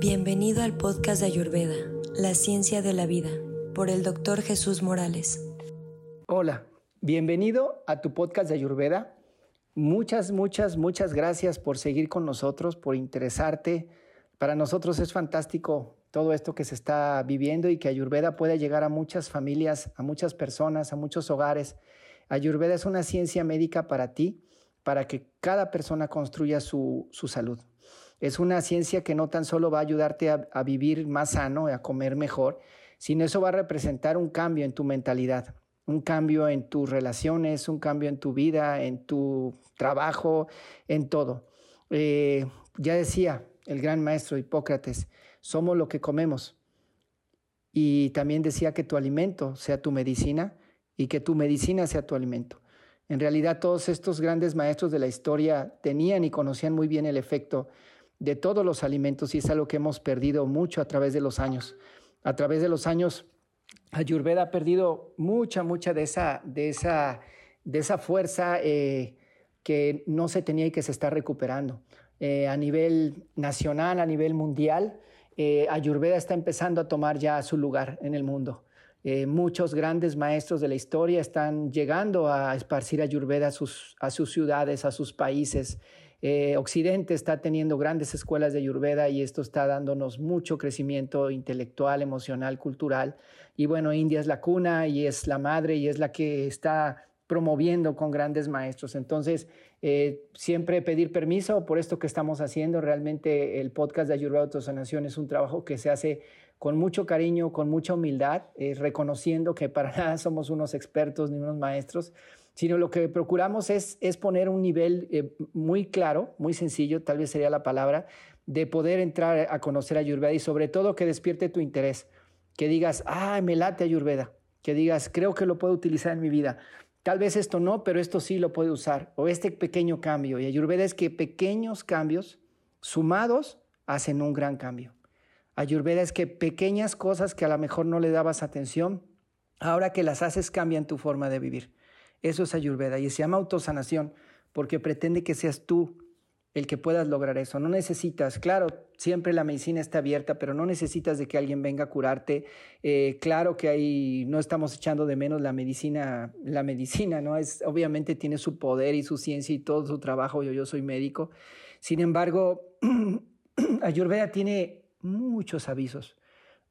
Bienvenido al podcast de Ayurveda, La Ciencia de la Vida, por el doctor Jesús Morales. Hola, bienvenido a tu podcast de Ayurveda. Muchas, muchas, muchas gracias por seguir con nosotros, por interesarte. Para nosotros es fantástico todo esto que se está viviendo y que Ayurveda pueda llegar a muchas familias, a muchas personas, a muchos hogares. Ayurveda es una ciencia médica para ti, para que cada persona construya su, su salud. Es una ciencia que no tan solo va a ayudarte a, vivir más sano, a comer mejor, sino eso va a representar un cambio en tu mentalidad, un cambio en tus relaciones, un cambio en tu vida, en tu trabajo, en todo. Eh, ya decía el gran maestro Hipócrates, somos lo que comemos. Y también decía que tu alimento sea tu medicina y que tu medicina sea tu alimento. En realidad todos estos grandes maestros de la historia tenían y conocían muy bien el efecto de todos los alimentos y es algo que hemos perdido mucho a través de los años. A través de los años, Ayurveda ha perdido mucha, mucha de esa, de esa, de esa fuerza eh, que no se tenía y que se está recuperando. Eh, a nivel nacional, a nivel mundial, eh, Ayurveda está empezando a tomar ya su lugar en el mundo. muchos grandes maestros de la historia están llegando a esparcir Ayurveda a sus, a sus ciudades, a sus países. Eh, Occidente está teniendo grandes escuelas de Ayurveda y esto está dándonos mucho crecimiento intelectual, emocional, cultural. Y bueno, India es la cuna y es la madre y es la que está promoviendo con grandes maestros. Entonces, eh, siempre pedir permiso por esto que estamos haciendo. Realmente el podcast de Ayurveda Autosanación es un trabajo que se hace con mucho cariño, con mucha humildad, eh, reconociendo que para nada somos unos expertos ni unos maestros, sino lo que procuramos es, es poner un nivel eh, muy claro, muy sencillo, tal vez sería la palabra, de poder entrar a conocer Ayurveda y sobre todo que despierte tu interés, que digas, ah, me late Ayurveda, que digas, creo que lo puedo utilizar en mi vida. Tal vez esto no, pero esto sí lo puede usar, o este pequeño cambio. Y Ayurveda es que pequeños cambios sumados hacen un gran cambio. Ayurveda es que pequeñas cosas que a lo mejor no le dabas atención, ahora que las haces cambian tu forma de vivir. Eso es Ayurveda y se llama autosanación porque pretende que seas tú el que puedas lograr eso. No necesitas, claro, siempre la medicina está abierta, pero no necesitas de que alguien venga a curarte. Eh, claro que ahí no estamos echando de menos la medicina, la medicina, ¿no? Es, obviamente tiene su poder y su ciencia y todo su trabajo. Yo, yo soy médico. Sin embargo, Ayurveda tiene muchos avisos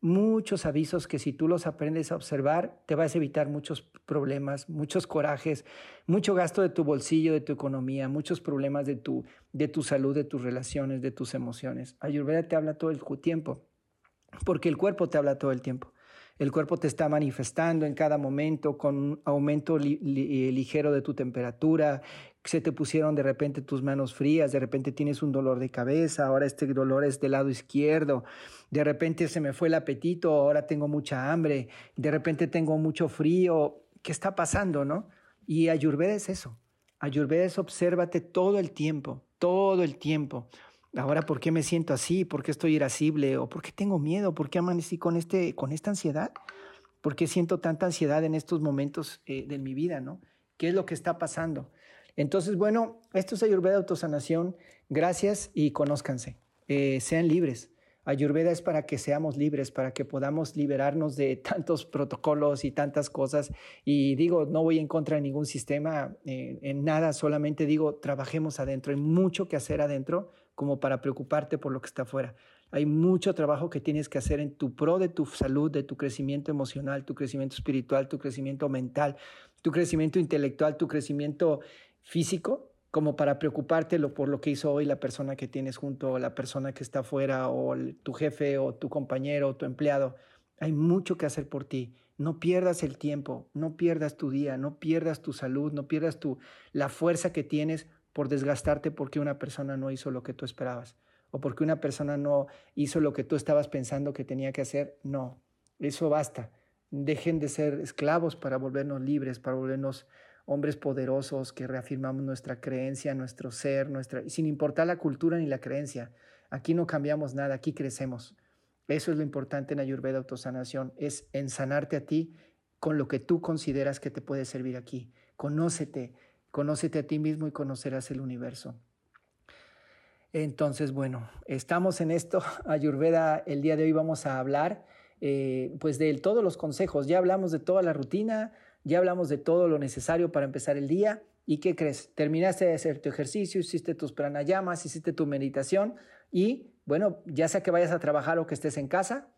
muchos avisos que si tú los aprendes a observar, te vas a evitar muchos problemas, muchos corajes, mucho gasto de tu bolsillo, de tu economía, muchos problemas de tu, de tu salud, de tus relaciones, de tus emociones. Ayurveda te habla todo el tiempo, porque el cuerpo te habla todo el tiempo. El cuerpo te está manifestando en cada momento con un aumento eh, ligero de tu temperatura, se te pusieron de repente tus manos frías, de repente tienes un dolor de cabeza, ahora este dolor es del lado izquierdo, de repente se me fue el apetito, ahora tengo mucha hambre, de repente tengo mucho frío, ¿qué está pasando, no? Y Ayurveda es eso. Ayurveda es obsérvate todo el tiempo, todo el tiempo. Ahora, ¿por qué me siento así? ¿Por qué estoy irascible? ¿O por qué tengo miedo? ¿Por qué amanecí con, este, con esta ansiedad? ¿Por qué siento tanta ansiedad en estos momentos eh, de mi vida? ¿no? ¿Qué es lo que está pasando? Entonces, bueno, esto es Ayurveda Autosanación. Gracias y conózcanse. Eh, sean libres. Ayurveda es para que seamos libres, para que podamos liberarnos de tantos protocolos y tantas cosas. Y digo, no voy en contra de ningún sistema, eh, en nada, solamente digo, trabajemos adentro. Hay mucho que hacer adentro como para preocuparte por lo que está afuera. Hay mucho trabajo que tienes que hacer en tu pro de tu salud, de tu crecimiento emocional, tu crecimiento espiritual, tu crecimiento mental, tu crecimiento intelectual, tu crecimiento físico como para preocuparte por lo que hizo hoy la persona que tienes junto, o la persona que está afuera, o tu jefe, o tu compañero, o tu empleado. Hay mucho que hacer por ti. No pierdas el tiempo, no pierdas tu día, no pierdas tu salud, no pierdas tu, la fuerza que tienes por desgastarte porque una persona no hizo lo que tú esperabas o porque una persona no hizo lo que tú estabas pensando que tenía que hacer. No, eso basta. Dejen de ser esclavos para volvernos libres, para volvernos hombres poderosos que reafirmamos nuestra creencia, nuestro ser, nuestra, sin importar la cultura ni la creencia. Aquí no cambiamos nada, aquí crecemos. Eso es lo importante en Ayurveda Autosanación, es ensanarte a ti con lo que tú consideras que te puede servir aquí. Conócete, conócete a ti mismo y conocerás el universo. Entonces, bueno, estamos en esto. Ayurveda, el día de hoy vamos a hablar eh, pues de todos los consejos. Ya hablamos de toda la rutina, ya hablamos de todo lo necesario para empezar el día. ¿Y qué crees? Terminaste de hacer tu ejercicio, hiciste tus pranayamas, hiciste tu meditación y, bueno, ya sea que vayas a trabajar o que estés en casa,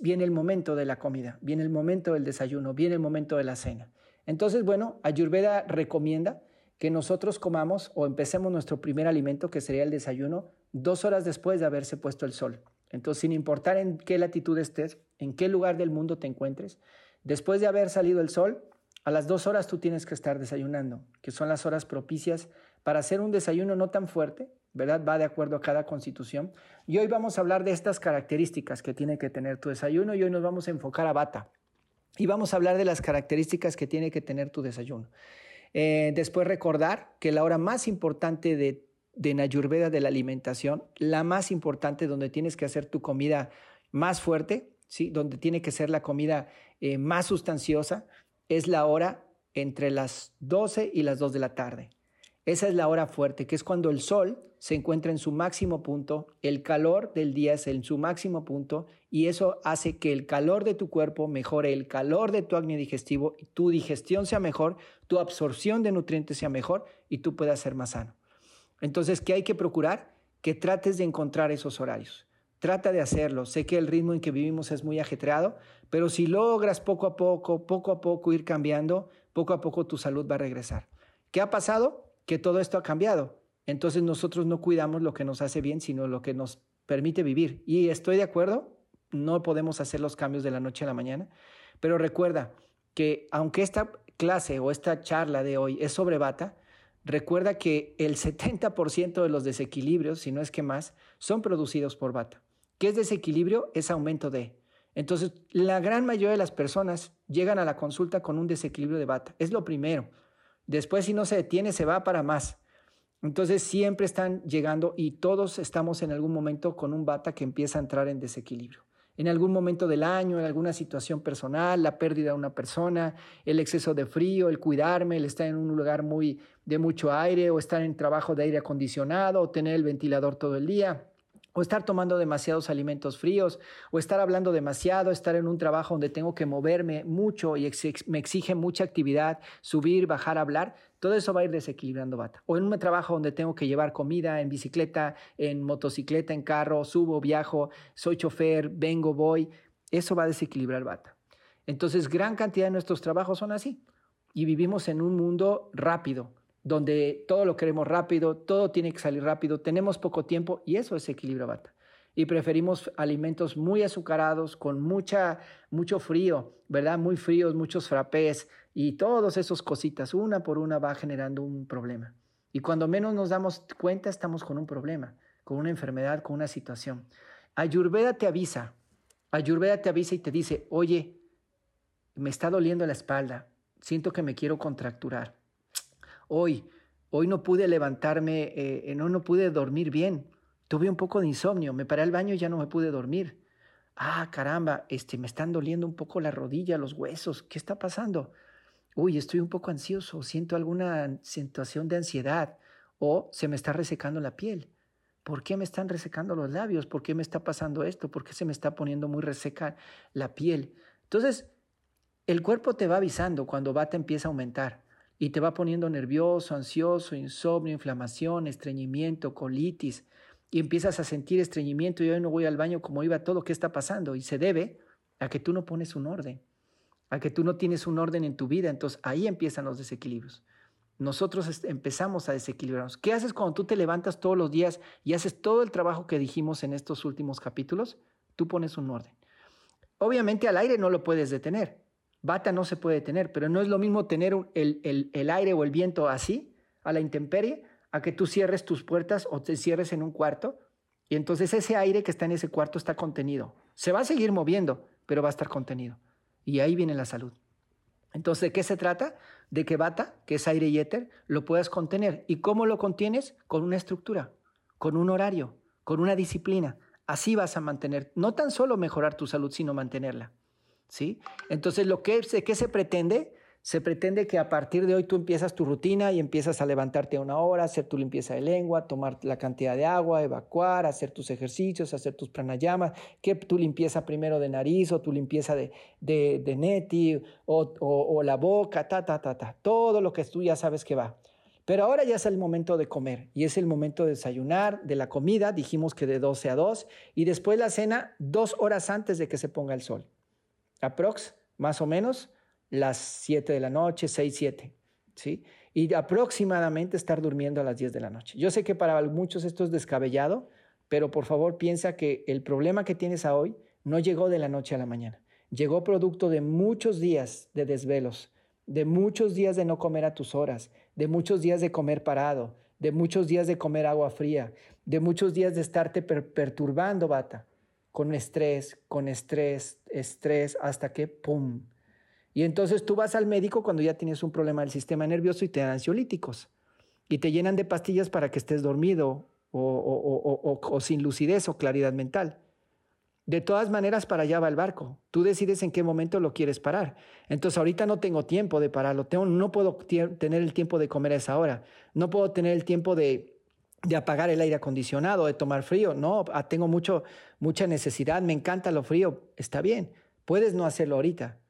viene el momento de la comida, viene el momento del desayuno, viene el momento de la cena. Entonces, bueno, Ayurveda recomienda que nosotros comamos o empecemos nuestro primer alimento, que sería el desayuno, dos horas después de haberse puesto el sol. Entonces, sin importar en qué latitud estés, en qué lugar del mundo te encuentres, después de haber salido el sol, a las dos horas tú tienes que estar desayunando, que son las horas propicias para hacer un desayuno no tan fuerte, ¿verdad? Va de acuerdo a cada constitución. Y hoy vamos a hablar de estas características que tiene que tener tu desayuno y hoy nos vamos a enfocar a bata. Y vamos a hablar de las características que tiene que tener tu desayuno. Eh, después recordar que la hora más importante de, de Nayurveda de la alimentación, la más importante donde tienes que hacer tu comida más fuerte, ¿sí? donde tiene que ser la comida eh, más sustanciosa, es la hora entre las 12 y las 2 de la tarde. Esa es la hora fuerte, que es cuando el sol se encuentra en su máximo punto, el calor del día es en su máximo punto y eso hace que el calor de tu cuerpo mejore, el calor de tu acné digestivo, tu digestión sea mejor, tu absorción de nutrientes sea mejor y tú puedas ser más sano. Entonces, ¿qué hay que procurar? Que trates de encontrar esos horarios. Trata de hacerlo. Sé que el ritmo en que vivimos es muy ajetreado, pero si logras poco a poco, poco a poco ir cambiando, poco a poco tu salud va a regresar. ¿Qué ha pasado? que todo esto ha cambiado. Entonces nosotros no cuidamos lo que nos hace bien, sino lo que nos permite vivir. Y estoy de acuerdo, no podemos hacer los cambios de la noche a la mañana, pero recuerda que aunque esta clase o esta charla de hoy es sobre bata, recuerda que el 70% de los desequilibrios, si no es que más, son producidos por bata. ¿Qué es desequilibrio? Es aumento de. Entonces, la gran mayoría de las personas llegan a la consulta con un desequilibrio de bata. Es lo primero. Después, si no se detiene, se va para más. Entonces, siempre están llegando y todos estamos en algún momento con un bata que empieza a entrar en desequilibrio. En algún momento del año, en alguna situación personal, la pérdida de una persona, el exceso de frío, el cuidarme, el estar en un lugar muy de mucho aire o estar en trabajo de aire acondicionado o tener el ventilador todo el día o estar tomando demasiados alimentos fríos, o estar hablando demasiado, estar en un trabajo donde tengo que moverme mucho y me exige mucha actividad, subir, bajar, hablar, todo eso va a ir desequilibrando bata. O en un trabajo donde tengo que llevar comida en bicicleta, en motocicleta, en carro, subo, viajo, soy chofer, vengo, voy, eso va a desequilibrar bata. Entonces, gran cantidad de nuestros trabajos son así. Y vivimos en un mundo rápido, donde todo lo queremos rápido, todo tiene que salir rápido, tenemos poco tiempo y eso es equilibrio bata. Y preferimos alimentos muy azucarados, con mucha, mucho frío, ¿verdad? Muy fríos, muchos frappés y todas esas cositas, una por una va generando un problema. Y cuando menos nos damos cuenta, estamos con un problema, con una enfermedad, con una situación. Ayurveda te avisa, Ayurveda te avisa y te dice, oye, me está doliendo la espalda, siento que me quiero contracturar hoy, hoy no pude levantarme, eh, no, no pude dormir bien, tuve un poco de insomnio, me paré al baño y ya no me pude dormir. Ah, caramba, este, me están doliendo un poco la rodilla, los huesos, ¿qué está pasando? Uy, estoy un poco ansioso, siento alguna situación de ansiedad o se me está resecando la piel. ¿Por qué me están resecando los labios? ¿Por qué me está pasando esto? ¿Por qué se me está poniendo muy reseca la piel? Entonces, el cuerpo te va avisando cuando bata empieza a aumentar y te va poniendo nervioso, ansioso, insomnio, inflamación, estreñimiento, colitis, y empiezas a sentir estreñimiento y hoy no voy al baño como iba todo, ¿qué está pasando? Y se debe a que tú no pones un orden, a que tú no tienes un orden en tu vida, entonces ahí empiezan los desequilibrios. Nosotros empezamos a desequilibrarnos. ¿Qué haces cuando tú te levantas todos los días y haces todo el trabajo que dijimos en estos últimos capítulos? Tú pones un orden. Obviamente al aire no lo puedes detener, Bata no se puede tener, pero no es lo mismo tener el, aire o el viento así, a la intemperie, a que tú cierres tus puertas o te cierres en un cuarto y entonces ese aire que está en ese cuarto está contenido. Se va a seguir moviendo, pero va a estar contenido. Y ahí viene la salud. Entonces, ¿de qué se trata? De que bata, que es aire y éter, lo puedas contener. ¿Y cómo lo contienes? Con una estructura, con un horario, con una disciplina. Así vas a mantener, no tan solo mejorar tu salud, sino mantenerla. Entonces, lo que, ¿qué se pretende? Se pretende que a partir de hoy tú empiezas tu rutina y empiezas a levantarte a una hora, hacer tu limpieza de lengua, tomar la cantidad de agua, evacuar, hacer tus ejercicios, hacer tus pranayamas, que tu limpieza primero de nariz o tu limpieza de, de, neti o, o, la boca, ta, ta, ta, ta. Todo lo que tú ya sabes que va. Pero ahora ya es el momento de comer y es el momento de desayunar, de la comida, dijimos que de 12 a 2, y después la cena dos horas antes de que se ponga el sol. Aprox, más o menos, las 7 de la noche, 6, 7, ¿sí? Y aproximadamente estar durmiendo a las 10 de la noche. Yo sé que para muchos esto es descabellado, pero por favor piensa que el problema que tienes hoy no llegó de la noche a la mañana. Llegó producto de muchos días de desvelos, de muchos días de no comer a tus horas, de muchos días de comer parado, de muchos días de comer agua fría, de muchos días de estarte perturbando, bata, con estrés, con estrés, estrés, hasta que, ¡pum!, y entonces tú vas al médico cuando ya tienes un problema del sistema nervioso y te dan ansiolíticos. Y te llenan de pastillas para que estés dormido o, sin lucidez o claridad mental. De todas maneras, para allá va el barco. Tú decides en qué momento lo quieres parar. Entonces, ahorita no tengo tiempo de pararlo. Tengo, no puedo tener el tiempo de comer a esa hora. No puedo tener el tiempo de, de apagar el aire acondicionado, de tomar frío. No, ah, tengo mucho, mucha necesidad. Me encanta lo frío. Está bien. Puedes no hacerlo ahorita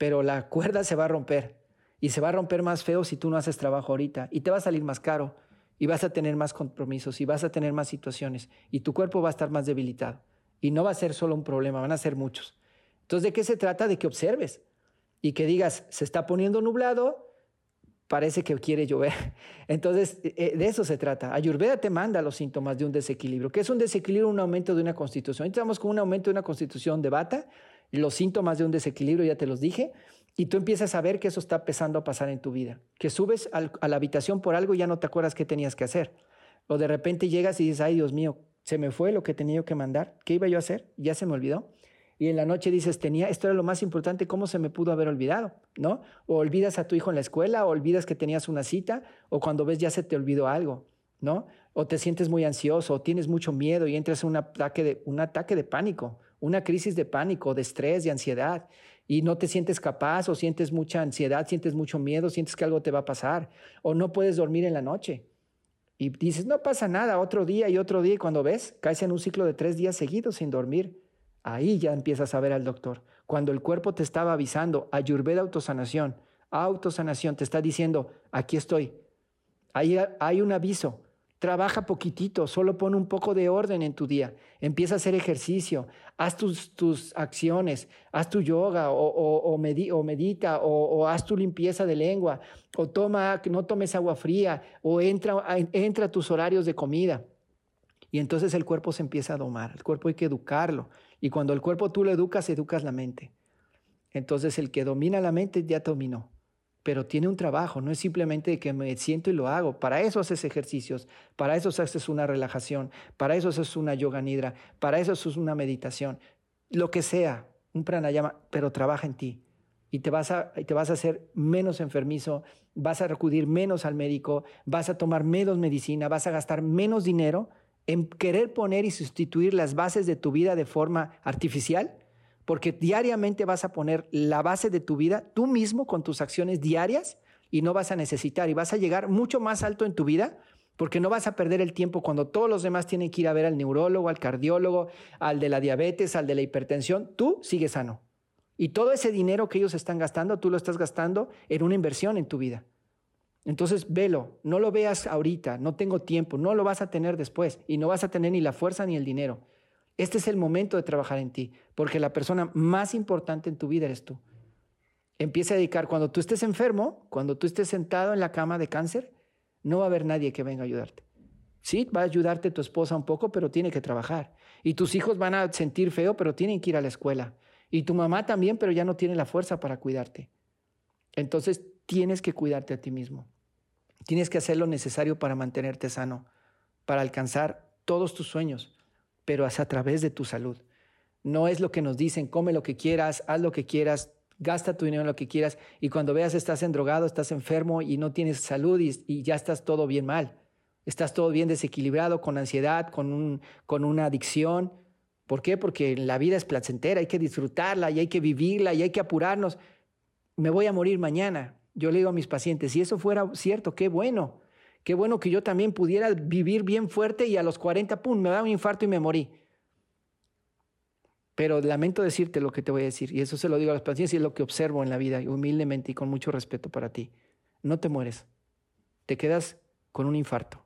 pero la cuerda se va a romper y se va a romper más feo si tú no haces trabajo ahorita y te va a salir más caro y vas a tener más compromisos y vas a tener más situaciones y tu cuerpo va a estar más debilitado y no va a ser solo un problema, van a ser muchos. Entonces, ¿de qué se trata? De que observes y que digas, se está poniendo nublado, parece que quiere llover. Entonces, eh, eh, de eso se trata. Ayurveda te manda los síntomas de un desequilibrio. ¿Qué es un desequilibrio? Un aumento de una constitución. Estamos con un aumento de una constitución de bata los síntomas de un desequilibrio, ya te los dije, y tú empiezas a ver que eso está empezando a pasar en tu vida, que subes a la habitación por algo y ya no te acuerdas qué tenías que hacer. O de repente llegas y dices, ay Dios mío, se me fue lo que tenía que mandar, ¿qué iba yo a hacer? Ya se me olvidó. Y en la noche dices, tenía, esto era lo más importante, ¿cómo se me pudo haber olvidado? ¿No? O olvidas a tu hijo en la escuela, o olvidas que tenías una cita, o cuando ves ya se te olvidó algo, ¿no? O te sientes muy ansioso, o tienes mucho miedo y entras en un ataque de, un ataque de pánico, una crisis de pánico, de estrés, de ansiedad, y no te sientes capaz o sientes mucha ansiedad, sientes mucho miedo, sientes que algo te va a pasar, o no puedes dormir en la noche. Y dices, no pasa nada, otro día y otro día, y cuando ves, caes en un ciclo de tres días seguidos sin dormir. Ahí ya empiezas a ver al doctor. Cuando el cuerpo te estaba avisando, ayurveda autosanación, autosanación, te está diciendo, aquí estoy. Ahí hay un aviso, Trabaja poquitito, solo pon un poco de orden en tu día. Empieza a hacer ejercicio, haz tus, tus acciones, haz tu yoga o, o, o, medita o, haz tu limpieza de lengua o toma, no tomes agua fría o entra, entra a tus horarios de comida. Y entonces el cuerpo se empieza a domar, el cuerpo hay que educarlo. Y cuando el cuerpo tú lo educas, educas la mente. Entonces el que domina la mente ya dominó pero tiene un trabajo, no es simplemente que me siento y lo hago. Para eso haces ejercicios, para eso haces una relajación, para eso haces una yoga nidra, para eso haces una meditación, lo que sea, un pranayama, pero trabaja en ti. Y te vas a, te vas a hacer menos enfermizo, vas a acudir menos al médico, vas a tomar menos medicina, vas a gastar menos dinero en querer poner y sustituir las bases de tu vida de forma artificial porque diariamente vas a poner la base de tu vida tú mismo con tus acciones diarias y no vas a necesitar y vas a llegar mucho más alto en tu vida porque no vas a perder el tiempo cuando todos los demás tienen que ir a ver al neurólogo, al cardiólogo, al de la diabetes, al de la hipertensión, tú sigues sano. Y todo ese dinero que ellos están gastando, tú lo estás gastando en una inversión en tu vida. Entonces, velo, no lo veas ahorita, no tengo tiempo, no lo vas a tener después y no vas a tener ni la fuerza ni el dinero. Este es el momento de trabajar en ti, porque la persona más importante en tu vida eres tú. Empieza a dedicar, cuando tú estés enfermo, cuando tú estés sentado en la cama de cáncer, no va a haber nadie que venga a ayudarte. Sí, va a ayudarte tu esposa un poco, pero tiene que trabajar. Y tus hijos van a sentir feo, pero tienen que ir a la escuela. Y tu mamá también, pero ya no tiene la fuerza para cuidarte. Entonces tienes que cuidarte a ti mismo. Tienes que hacer lo necesario para mantenerte sano, para alcanzar todos tus sueños pero es a través de tu salud. No es lo que nos dicen, come lo que quieras, haz lo que quieras, gasta tu dinero en lo que quieras y cuando veas estás endrogado, estás enfermo y no tienes salud y, ya estás todo bien mal. Estás todo bien desequilibrado, con ansiedad, con, un, con una adicción. ¿Por qué? Porque la vida es placentera, hay que disfrutarla y hay que vivirla y hay que apurarnos. me voy a morir mañana. Yo le digo a mis pacientes, si eso fuera cierto, qué bueno. Qué bueno que yo también pudiera vivir bien fuerte y a los 40, pum, me da un infarto y me morí. Pero lamento decirte lo que te voy a decir, y eso se lo digo a los pacientes y es lo que observo en la vida, humildemente y con mucho respeto para ti. No te mueres, te quedas con un infarto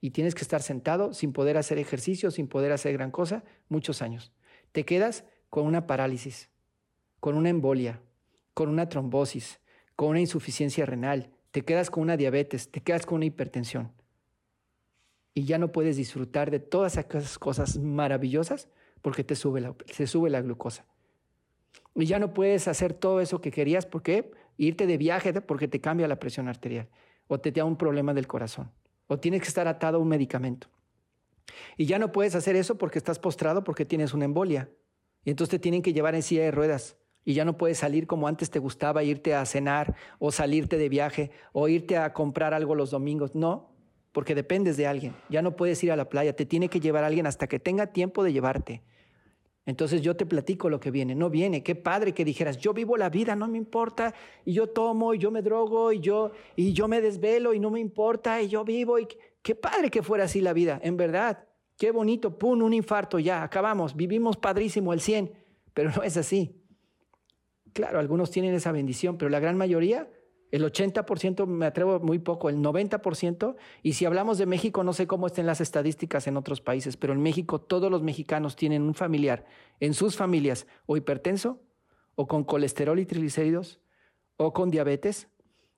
y tienes que estar sentado sin poder hacer ejercicio, sin poder hacer gran cosa, muchos años. Te quedas con una parálisis, con una embolia, con una trombosis, con una insuficiencia renal, te quedas con una diabetes, te quedas con una hipertensión. Y ya no puedes disfrutar de todas esas cosas maravillosas porque te sube la, se sube la glucosa. Y ya no puedes hacer todo eso que querías porque irte de viaje porque te cambia la presión arterial o te da un problema del corazón o tienes que estar atado a un medicamento. Y ya no puedes hacer eso porque estás postrado porque tienes una embolia. Y entonces te tienen que llevar en silla de ruedas y ya no puedes salir como antes te gustaba irte a cenar o salirte de viaje o irte a comprar algo los domingos. No, porque dependes de alguien. Ya no puedes ir a la playa, te tiene que llevar alguien hasta que tenga tiempo de llevarte. Entonces yo te platico lo que viene, no viene. Qué padre que dijeras, yo vivo la vida, no me importa, y yo tomo, y yo me drogo, y yo, y yo me desvelo, y no me importa, y yo vivo, y qué padre que fuera así la vida, en verdad. Qué bonito, pum, un infarto, ya, acabamos, vivimos padrísimo el 100, pero no es así. Claro, algunos tienen esa bendición, pero la gran mayoría, el 80%, me atrevo muy poco, el 90%, y si hablamos de México, no sé cómo estén las estadísticas en otros países, pero en México todos los mexicanos tienen un familiar en sus familias o hipertenso, o con colesterol y triglicéridos, o con diabetes,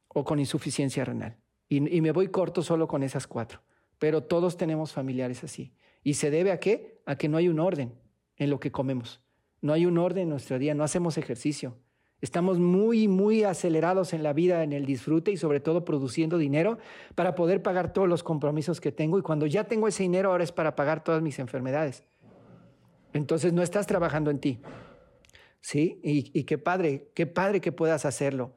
o con insuficiencia renal. Y, me voy corto solo con esas cuatro, pero todos tenemos familiares así. ¿Y se debe a qué? A que no hay un orden en lo que comemos. No hay un orden en nuestro día, no hacemos ejercicio. Estamos muy, muy acelerados en la vida, en el disfrute y sobre todo produciendo dinero para poder pagar todos los compromisos que tengo. Y cuando ya tengo ese dinero, ahora es para pagar todas mis enfermedades. Entonces no estás trabajando en ti. ¿Sí? Y, qué padre, qué padre que puedas hacerlo.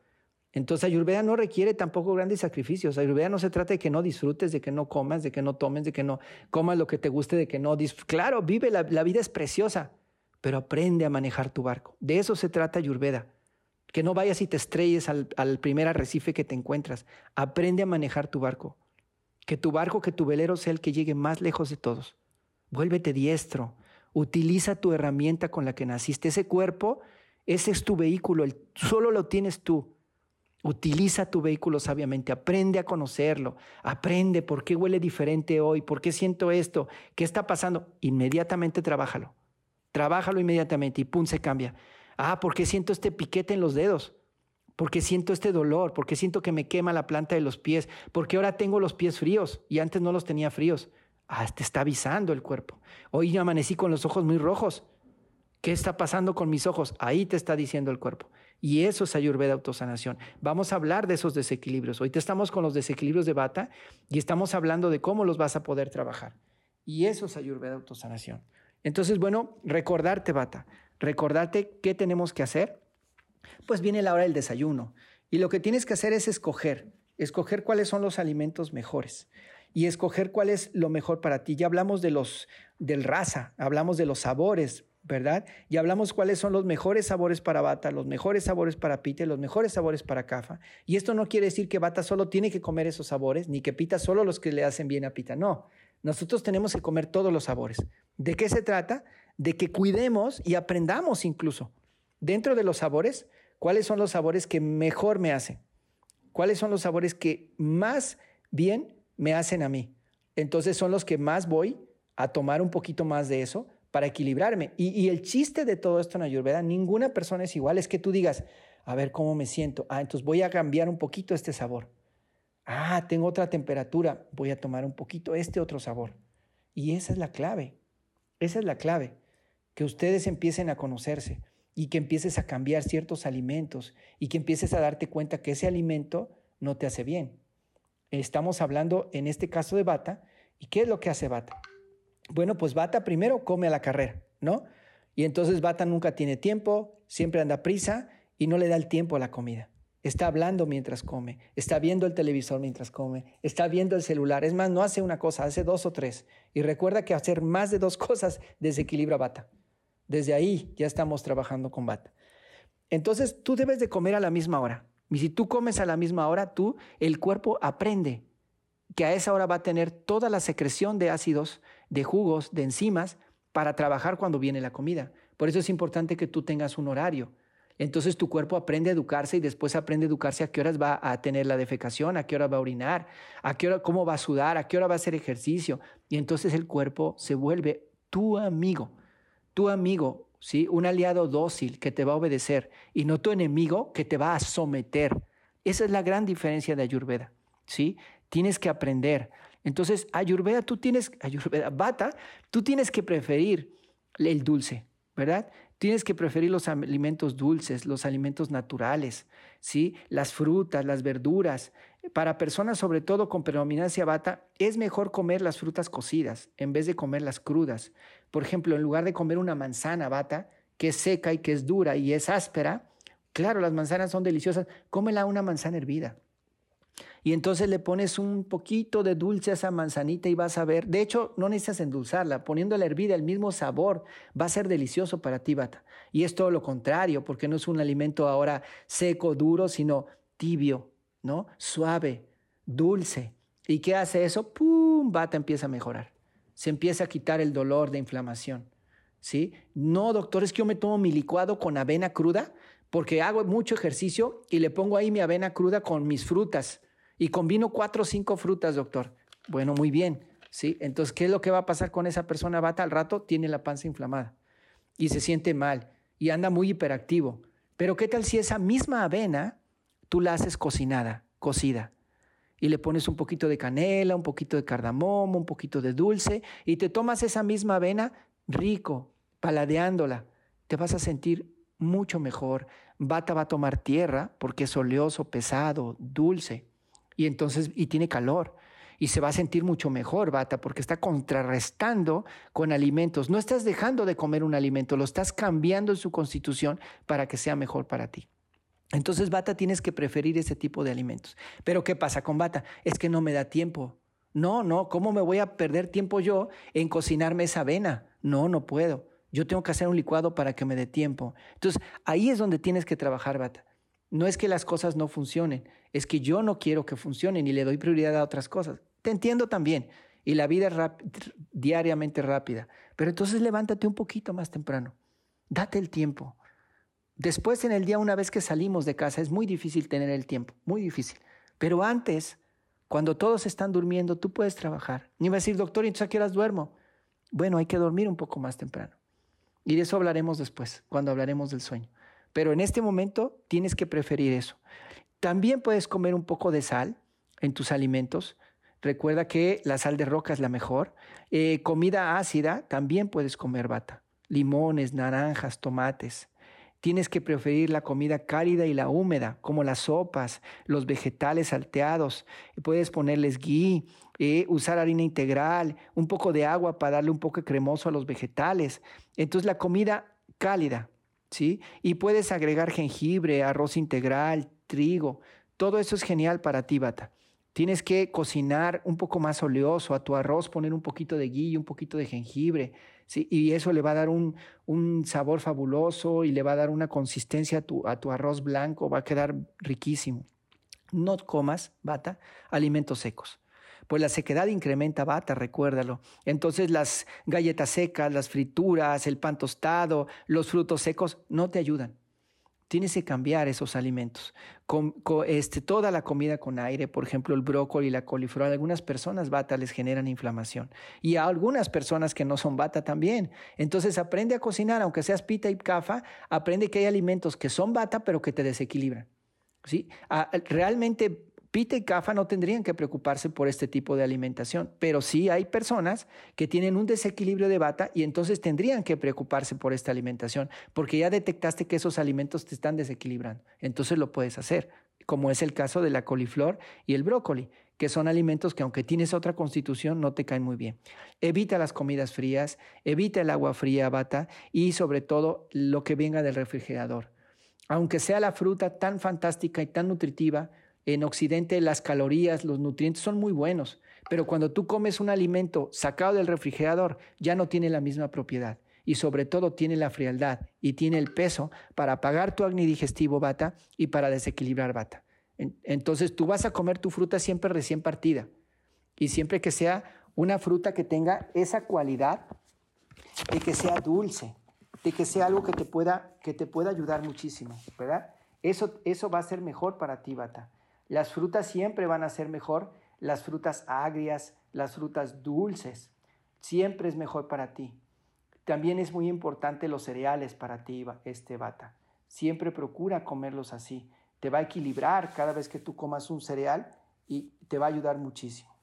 Entonces Ayurveda no requiere tampoco grandes sacrificios. Ayurveda no se trata de que no disfrutes, de que no comas, de que no tomes, de que no comas lo que te guste, de que no... Claro, vive, la vida es preciosa pero aprende a manejar tu barco. De eso se trata Ayurveda. Que no vayas y te estrelles al, primer arrecife que te encuentras. Aprende a manejar tu barco. Que tu barco, que tu velero sea el que llegue más lejos de todos. Vuélvete diestro. Utiliza tu herramienta con la que naciste. Ese cuerpo, ese es tu vehículo. solo lo tienes tú. Utiliza tu vehículo sabiamente, aprende a conocerlo, aprende por qué huele diferente hoy, por qué siento esto, qué está pasando. Inmediatamente trabájalo. Trabájalo inmediatamente y pum, se cambia. Ah, porque siento este piquete en los dedos? Porque siento este dolor? porque siento que me quema la planta de los pies? Porque ahora tengo los pies fríos y antes no los tenía fríos? Ah, te está avisando el cuerpo. Hoy amanecí con los ojos muy rojos. ¿Qué está pasando con mis ojos? Ahí te está diciendo el cuerpo. Y eso es Ayurveda autosanación. Vamos a hablar de esos desequilibrios. Hoy te estamos con los desequilibrios de bata y estamos hablando de cómo los vas a poder trabajar. Y eso es Ayurveda autosanación. Entonces, bueno, recordarte, Bata, recordarte qué tenemos que hacer. Pues viene la hora del desayuno y lo que tienes que hacer es escoger, escoger cuáles son los alimentos mejores y escoger cuál es lo mejor para ti. Ya hablamos de los del raza, hablamos de los sabores, ¿verdad? Y hablamos cuáles son los mejores sabores para bata, los mejores sabores para pita, los mejores sabores para cafa. Y esto no quiere decir que bata solo tiene que comer esos sabores, ni que pita solo los que le hacen bien a pita, no. Nosotros tenemos que comer todos los sabores. ¿De qué se trata? De que cuidemos y aprendamos incluso dentro de los sabores cuáles son los sabores que mejor me hacen, cuáles son los sabores que más bien me hacen a mí. Entonces son los que más voy a tomar un poquito más de eso para equilibrarme. Y, el chiste de todo esto en Ayurveda, ninguna persona es igual, es que tú digas, a ver cómo me siento, ah, entonces voy a cambiar un poquito este sabor. Ah, tengo otra temperatura, voy a tomar un poquito este otro sabor. Y esa es la clave, esa es la clave, que ustedes empiecen a conocerse y que empieces a cambiar ciertos alimentos y que empieces a darte cuenta que ese alimento no te hace bien. Estamos hablando en este caso de Bata, ¿y qué es lo que hace Bata? Bueno, pues Bata primero come a la carrera, ¿no? Y entonces Bata nunca tiene tiempo, siempre anda prisa y no le da el tiempo a la comida. Está hablando mientras come, está viendo el televisor mientras come, está viendo el celular. Es más, no hace una cosa, hace dos o tres. Y recuerda que hacer más de dos cosas desequilibra bata. Desde ahí ya estamos trabajando con bata. Entonces tú debes de comer a la misma hora. Y si tú comes a la misma hora, tú, el cuerpo aprende que a esa hora va a tener toda la secreción de ácidos, de jugos, de enzimas para trabajar cuando viene la comida. Por eso es importante que tú tengas un horario. Entonces tu cuerpo aprende a educarse y después aprende a educarse a qué horas va a tener la defecación, a qué hora va a orinar, a qué hora, cómo va a sudar, a qué hora va a hacer ejercicio. Y entonces el cuerpo se vuelve tu amigo, tu amigo, ¿sí? Un aliado dócil que te va a obedecer y no tu enemigo que te va a someter. Esa es la gran diferencia de Ayurveda, ¿sí? Tienes que aprender. Entonces, Ayurveda, tú tienes, Ayurveda, Bata, tú tienes que preferir el dulce, ¿verdad? Tienes que preferir los alimentos dulces, los alimentos naturales, ¿sí? Las frutas, las verduras. Para personas, sobre todo con predominancia bata, es mejor comer las frutas cocidas en vez de comerlas crudas. Por ejemplo, en lugar de comer una manzana bata, que es seca y que es dura y es áspera, claro, las manzanas son deliciosas, cómela una manzana hervida. Y entonces le pones un poquito de dulce a esa manzanita y vas a ver. De hecho, no necesitas endulzarla. Poniendo la hervida, el mismo sabor va a ser delicioso para ti, Bata. Y es todo lo contrario, porque no es un alimento ahora seco, duro, sino tibio, ¿no? Suave, dulce. ¿Y qué hace eso? ¡Pum! Bata empieza a mejorar. Se empieza a quitar el dolor de inflamación. ¿Sí? No, doctor, es que yo me tomo mi licuado con avena cruda porque hago mucho ejercicio y le pongo ahí mi avena cruda con mis frutas y combino cuatro o cinco frutas, doctor. Bueno, muy bien. ¿sí? Entonces, ¿qué es lo que va a pasar con esa persona? Bata al rato tiene la panza inflamada y se siente mal y anda muy hiperactivo. Pero ¿qué tal si esa misma avena tú la haces cocinada, cocida? Y le pones un poquito de canela, un poquito de cardamomo, un poquito de dulce y te tomas esa misma avena rico, paladeándola. Te vas a sentir mucho mejor. Bata va a tomar tierra porque es oleoso, pesado, dulce y entonces y tiene calor y se va a sentir mucho mejor, Bata, porque está contrarrestando con alimentos. No estás dejando de comer un alimento, lo estás cambiando en su constitución para que sea mejor para ti. Entonces, Bata, tienes que preferir ese tipo de alimentos. Pero ¿qué pasa con Bata? Es que no me da tiempo. No, no, ¿cómo me voy a perder tiempo yo en cocinarme esa avena? No, no puedo. Yo tengo que hacer un licuado para que me dé tiempo. Entonces, ahí es donde tienes que trabajar, Bata. No es que las cosas no funcionen, es que yo no quiero que funcionen y le doy prioridad a otras cosas. Te entiendo también. Y la vida es diariamente rápida. Pero entonces levántate un poquito más temprano. Date el tiempo. Después en el día, una vez que salimos de casa, es muy difícil tener el tiempo, muy difícil. Pero antes, cuando todos están durmiendo, tú puedes trabajar. Ni va a decir, doctor, ¿y entonces a qué horas duermo? Bueno, hay que dormir un poco más temprano. Y de eso hablaremos después, cuando hablaremos del sueño. Pero en este momento tienes que preferir eso. También puedes comer un poco de sal en tus alimentos. Recuerda que la sal de roca es la mejor. Eh, comida ácida, también puedes comer bata. Limones, naranjas, tomates. Tienes que preferir la comida cálida y la húmeda, como las sopas, los vegetales salteados. Puedes ponerles ghee, eh, usar harina integral, un poco de agua para darle un poco de cremoso a los vegetales. Entonces la comida cálida, Y puedes agregar jengibre, arroz integral, trigo. Todo eso es genial para ti, Bata. Tienes que cocinar un poco más oleoso a tu arroz, poner un poquito de ghee, un poquito de jengibre, y eso le va a dar un, un, sabor fabuloso y le va a dar una consistencia a tu, a tu arroz blanco, va a quedar riquísimo. No comas, bata, alimentos secos pues la sequedad incrementa bata, recuérdalo. Entonces las galletas secas, las frituras, el pan tostado, los frutos secos no te ayudan. Tienes que cambiar esos alimentos. Con, este, toda la comida con aire, por ejemplo, el brócoli la coliflor, algunas personas bata les generan inflamación. Y a algunas personas que no son bata también. Entonces aprende a cocinar, aunque seas pita y cafa, aprende que hay alimentos que son bata, pero que te desequilibran. ¿sí? realmente Pita y CAFA no tendrían que preocuparse por este tipo de alimentación, pero sí hay personas que tienen un desequilibrio de bata y entonces tendrían que preocuparse por esta alimentación, porque ya detectaste que esos alimentos te están desequilibrando. Entonces lo puedes hacer, como es el caso de la coliflor y el brócoli, que son alimentos que aunque tienes otra constitución no te caen muy bien. Evita las comidas frías, evita el agua fría, bata, y sobre todo lo que venga del refrigerador. Aunque sea la fruta tan fantástica y tan nutritiva, en Occidente las calorías, los nutrientes son muy buenos, pero cuando tú comes un alimento sacado del refrigerador ya no tiene la misma propiedad. y sobre todo tiene la frialdad y tiene el peso para apagar tu acné digestivo, bata, y para desequilibrar, bata. Entonces tú vas a comer tu fruta siempre recién partida y siempre que sea una fruta que tenga esa cualidad de que sea dulce, de que sea algo que te pueda, que te pueda ayudar muchísimo, ¿verdad? Eso, eso va a ser mejor para ti, bata. Las frutas siempre van a ser mejor, las frutas agrias, las frutas dulces, siempre es mejor para ti. También es muy importante los cereales para ti, este bata. Siempre procura comerlos así. Te va a equilibrar cada vez que tú comas un cereal y te va a ayudar muchísimo.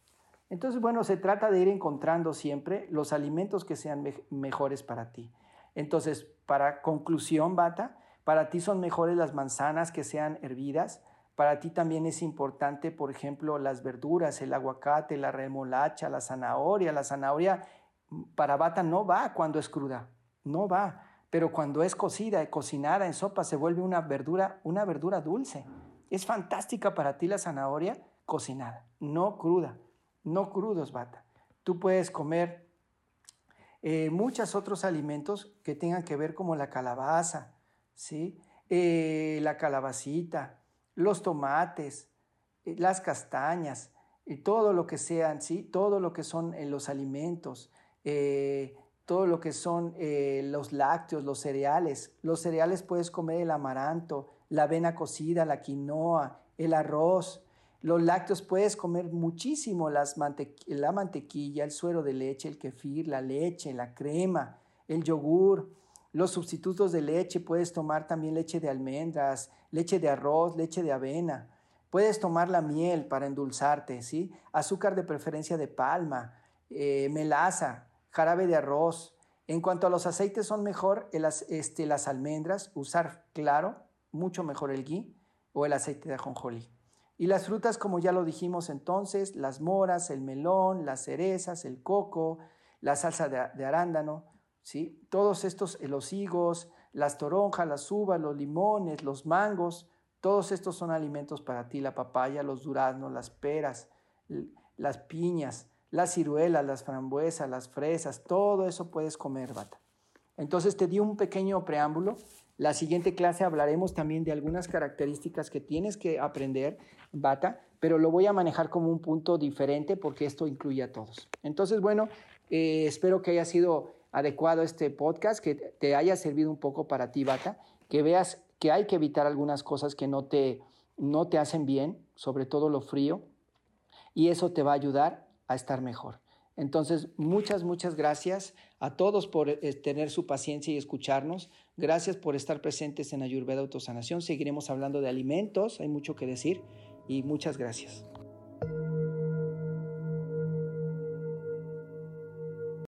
Entonces, bueno, se trata de ir encontrando siempre los alimentos que sean mejores para ti. Entonces, para conclusión, Bata, para ti son mejores las manzanas que sean hervidas. Para ti también es importante, por ejemplo, las verduras, el aguacate, la remolacha, la zanahoria. La zanahoria para bata no va cuando es cruda, no va. Pero cuando es cocida, cocinada en sopa, se vuelve una verdura, una verdura dulce. Es fantástica para ti la zanahoria cocinada, no cruda, no crudos, bata. Tú puedes comer eh, muchos otros alimentos que tengan que ver como la calabaza, ¿sí? Eh, la calabacita, los tomates, eh, las castañas, todo lo que sean, ¿sí? Todo lo que son los alimentos, eh, todo lo que son eh, los lácteos, los cereales. Los cereales puedes comer el amaranto, la avena cocida, la quinoa, el arroz. Los lácteos puedes comer muchísimo, las la mantequilla, el suero de leche, el kefir, la leche, la crema, el yogur. Los sustitutos de leche, puedes tomar también leche de almendras, leche de arroz, leche de avena. Puedes tomar la miel para endulzarte, ¿sí? Azúcar de preferencia de palma, eh, melaza, jarabe de arroz. En cuanto a los aceites, son mejor este, las almendras, usar claro, mucho mejor el ghee o el aceite de ajonjolí. Y las frutas, como ya lo dijimos entonces, las moras, el melón, las cerezas, el coco, la salsa de, arándano, ¿sí? todos estos, eh, los higos, las toronjas, las uvas, los limones, los mangos, todos estos son alimentos para ti, la papaya, los duraznos, las peras, las piñas, las ciruelas, las frambuesas, las fresas, todo eso puedes comer, bata. Entonces te di un pequeño preámbulo. La siguiente clase hablaremos también de algunas características que tienes que aprender, bata, pero lo voy a manejar como un punto diferente porque esto incluye a todos. Entonces, bueno, eh, espero que haya sido adecuado este podcast, que te haya servido un poco para ti, bata, que veas que hay que evitar algunas cosas que no te, no te hacen bien, sobre todo lo frío, y eso te va a ayudar a estar mejor. Entonces, muchas, muchas gracias a todos por eh, tener su paciencia y escucharnos. Gracias por estar presentes en Ayurveda Autosanación. Seguiremos hablando de alimentos, hay mucho que decir y muchas gracias.